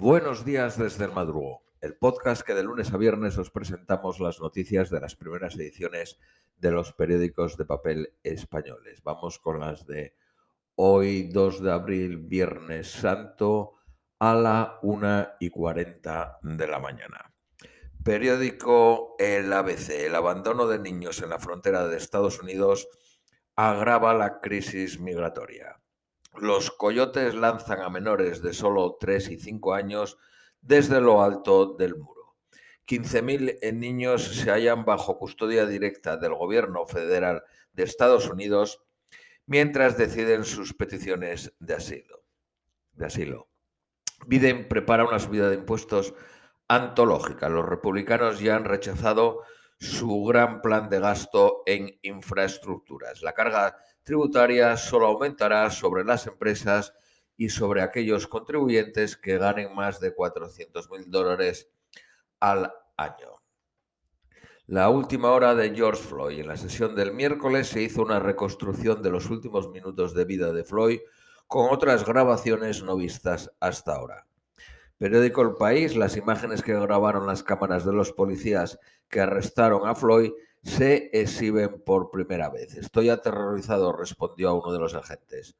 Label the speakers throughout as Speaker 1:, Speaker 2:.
Speaker 1: Buenos días desde el madrugo, el podcast que de lunes a viernes os presentamos las noticias de las primeras ediciones de los periódicos de papel españoles. Vamos con las de hoy, 2 de abril, Viernes Santo, a la 1 y 40 de la mañana. Periódico El ABC. El abandono de niños en la frontera de Estados Unidos agrava la crisis migratoria. Los coyotes lanzan a menores de solo 3 y 5 años desde lo alto del muro. 15.000 niños se hallan bajo custodia directa del gobierno federal de Estados Unidos mientras deciden sus peticiones de asilo. De asilo. Biden prepara una subida de impuestos antológica. Los republicanos ya han rechazado su gran plan de gasto en infraestructuras. La carga tributaria solo aumentará sobre las empresas y sobre aquellos contribuyentes que ganen más de 400 mil dólares al año. La última hora de George Floyd. En la sesión del miércoles se hizo una reconstrucción de los últimos minutos de vida de Floyd con otras grabaciones no vistas hasta ahora. Periódico El País, las imágenes que grabaron las cámaras de los policías que arrestaron a Floyd se exhiben por primera vez. Estoy aterrorizado, respondió a uno de los agentes.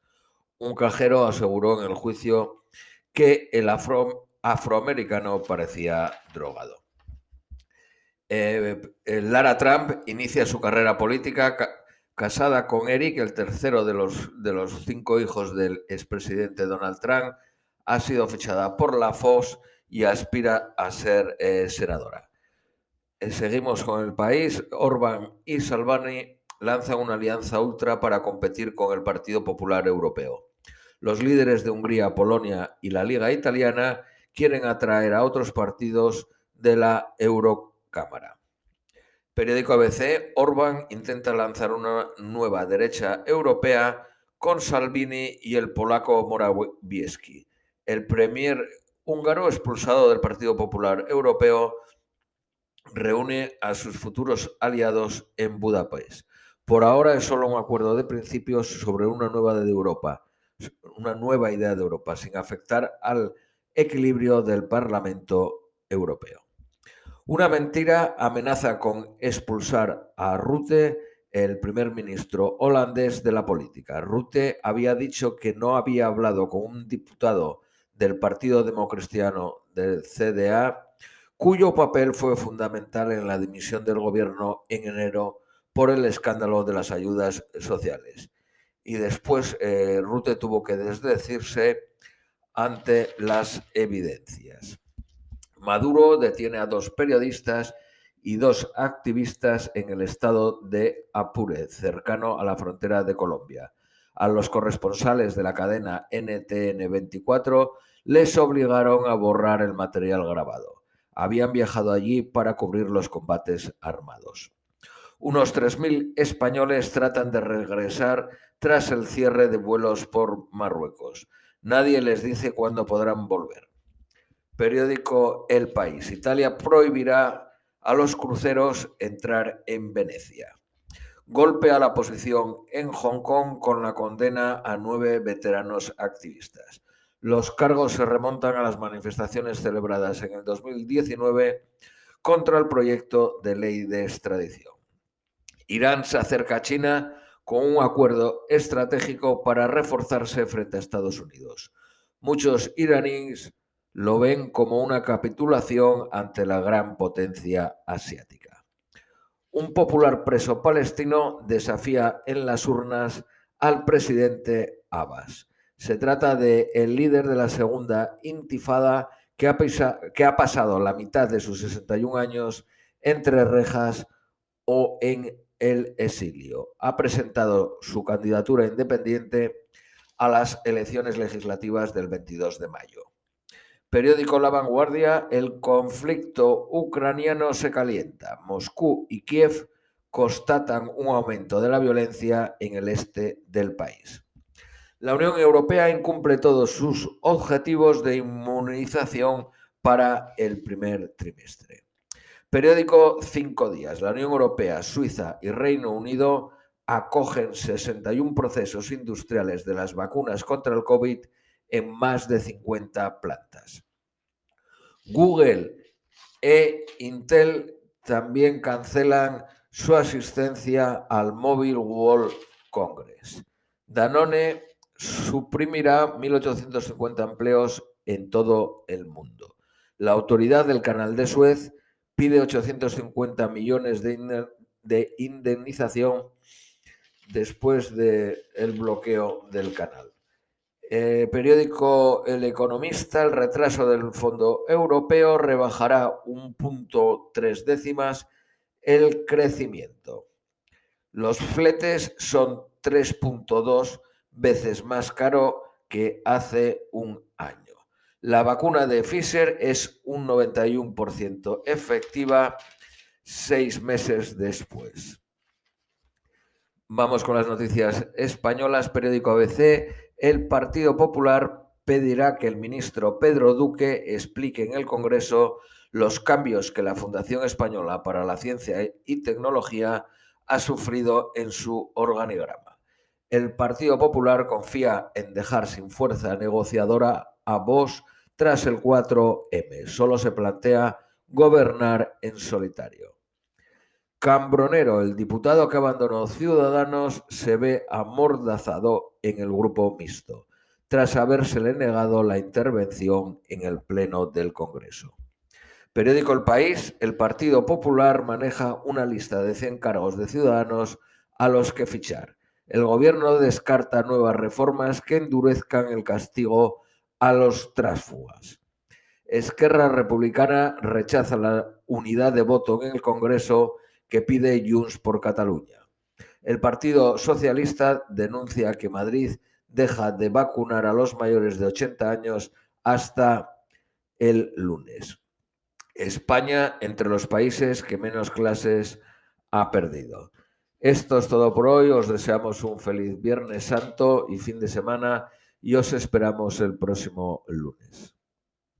Speaker 1: Un cajero aseguró en el juicio que el afroamericano parecía drogado. Eh, eh, Lara Trump inicia su carrera política casada con Eric, el tercero de los, de los cinco hijos del expresidente Donald Trump, ha sido fechada por la FOS y aspira a ser eh, senadora. Eh, seguimos con el país. Orban y Salvani lanzan una alianza ultra para competir con el Partido Popular Europeo. Los líderes de Hungría, Polonia y la Liga Italiana quieren atraer a otros partidos de la Eurocámara. Periódico ABC, Orban intenta lanzar una nueva derecha europea con Salvini y el polaco Morawiecki. El premier húngaro expulsado del Partido Popular Europeo reúne a sus futuros aliados en Budapest. Por ahora es solo un acuerdo de principios sobre una nueva de Europa, una nueva idea de Europa, sin afectar al equilibrio del Parlamento Europeo. Una mentira amenaza con expulsar a Rutte, el primer ministro holandés de la política. Rutte había dicho que no había hablado con un diputado del Partido Democristiano del CDA, cuyo papel fue fundamental en la dimisión del gobierno en enero por el escándalo de las ayudas sociales. Y después eh, Rutte tuvo que desdecirse ante las evidencias. Maduro detiene a dos periodistas y dos activistas en el estado de Apure, cercano a la frontera de Colombia. A los corresponsales de la cadena NTN 24 les obligaron a borrar el material grabado. Habían viajado allí para cubrir los combates armados. Unos 3.000 españoles tratan de regresar tras el cierre de vuelos por Marruecos. Nadie les dice cuándo podrán volver. Periódico El País. Italia prohibirá a los cruceros entrar en Venecia. Golpe a la posición en Hong Kong con la condena a nueve veteranos activistas. Los cargos se remontan a las manifestaciones celebradas en el 2019 contra el proyecto de ley de extradición. Irán se acerca a China con un acuerdo estratégico para reforzarse frente a Estados Unidos. Muchos iraníes lo ven como una capitulación ante la gran potencia asiática. Un popular preso palestino desafía en las urnas al presidente Abbas. Se trata de el líder de la segunda intifada que ha, que ha pasado la mitad de sus 61 años entre rejas o en el exilio. Ha presentado su candidatura independiente a las elecciones legislativas del 22 de mayo. Periódico La Vanguardia, el conflicto ucraniano se calienta. Moscú y Kiev constatan un aumento de la violencia en el este del país. La Unión Europea incumple todos sus objetivos de inmunización para el primer trimestre. Periódico Cinco Días. La Unión Europea, Suiza y Reino Unido acogen 61 procesos industriales de las vacunas contra el COVID en más de 50 plantas. Google e Intel también cancelan su asistencia al Mobile World Congress. Danone suprimirá 1.850 empleos en todo el mundo. La autoridad del Canal de Suez pide 850 millones de, indemnización después del bloqueo del canal. Eh, periódico El Economista, el retraso del Fondo Europeo rebajará un punto tres décimas el crecimiento. Los fletes son 3.2 veces más caro que hace un año. La vacuna de Pfizer es un 91% efectiva seis meses después. Vamos con las noticias españolas. Periódico ABC. El Partido Popular pedirá que el ministro Pedro Duque explique en el Congreso los cambios que la Fundación Española para la Ciencia y Tecnología ha sufrido en su organigrama. El Partido Popular confía en dejar sin fuerza negociadora a Vox tras el 4M. Solo se plantea gobernar en solitario. Cambronero, el diputado que abandonó Ciudadanos, se ve amordazado en el grupo mixto, tras habérsele negado la intervención en el Pleno del Congreso. Periódico El País, el Partido Popular maneja una lista de 100 cargos de ciudadanos a los que fichar. El gobierno descarta nuevas reformas que endurezcan el castigo a los trásfugas. Esquerra Republicana rechaza la unidad de voto en el Congreso que pide Junts por Cataluña. El Partido Socialista denuncia que Madrid deja de vacunar a los mayores de 80 años hasta el lunes. España entre los países que menos clases ha perdido. Esto es todo por hoy. Os deseamos un feliz Viernes Santo y fin de semana y os esperamos el próximo lunes.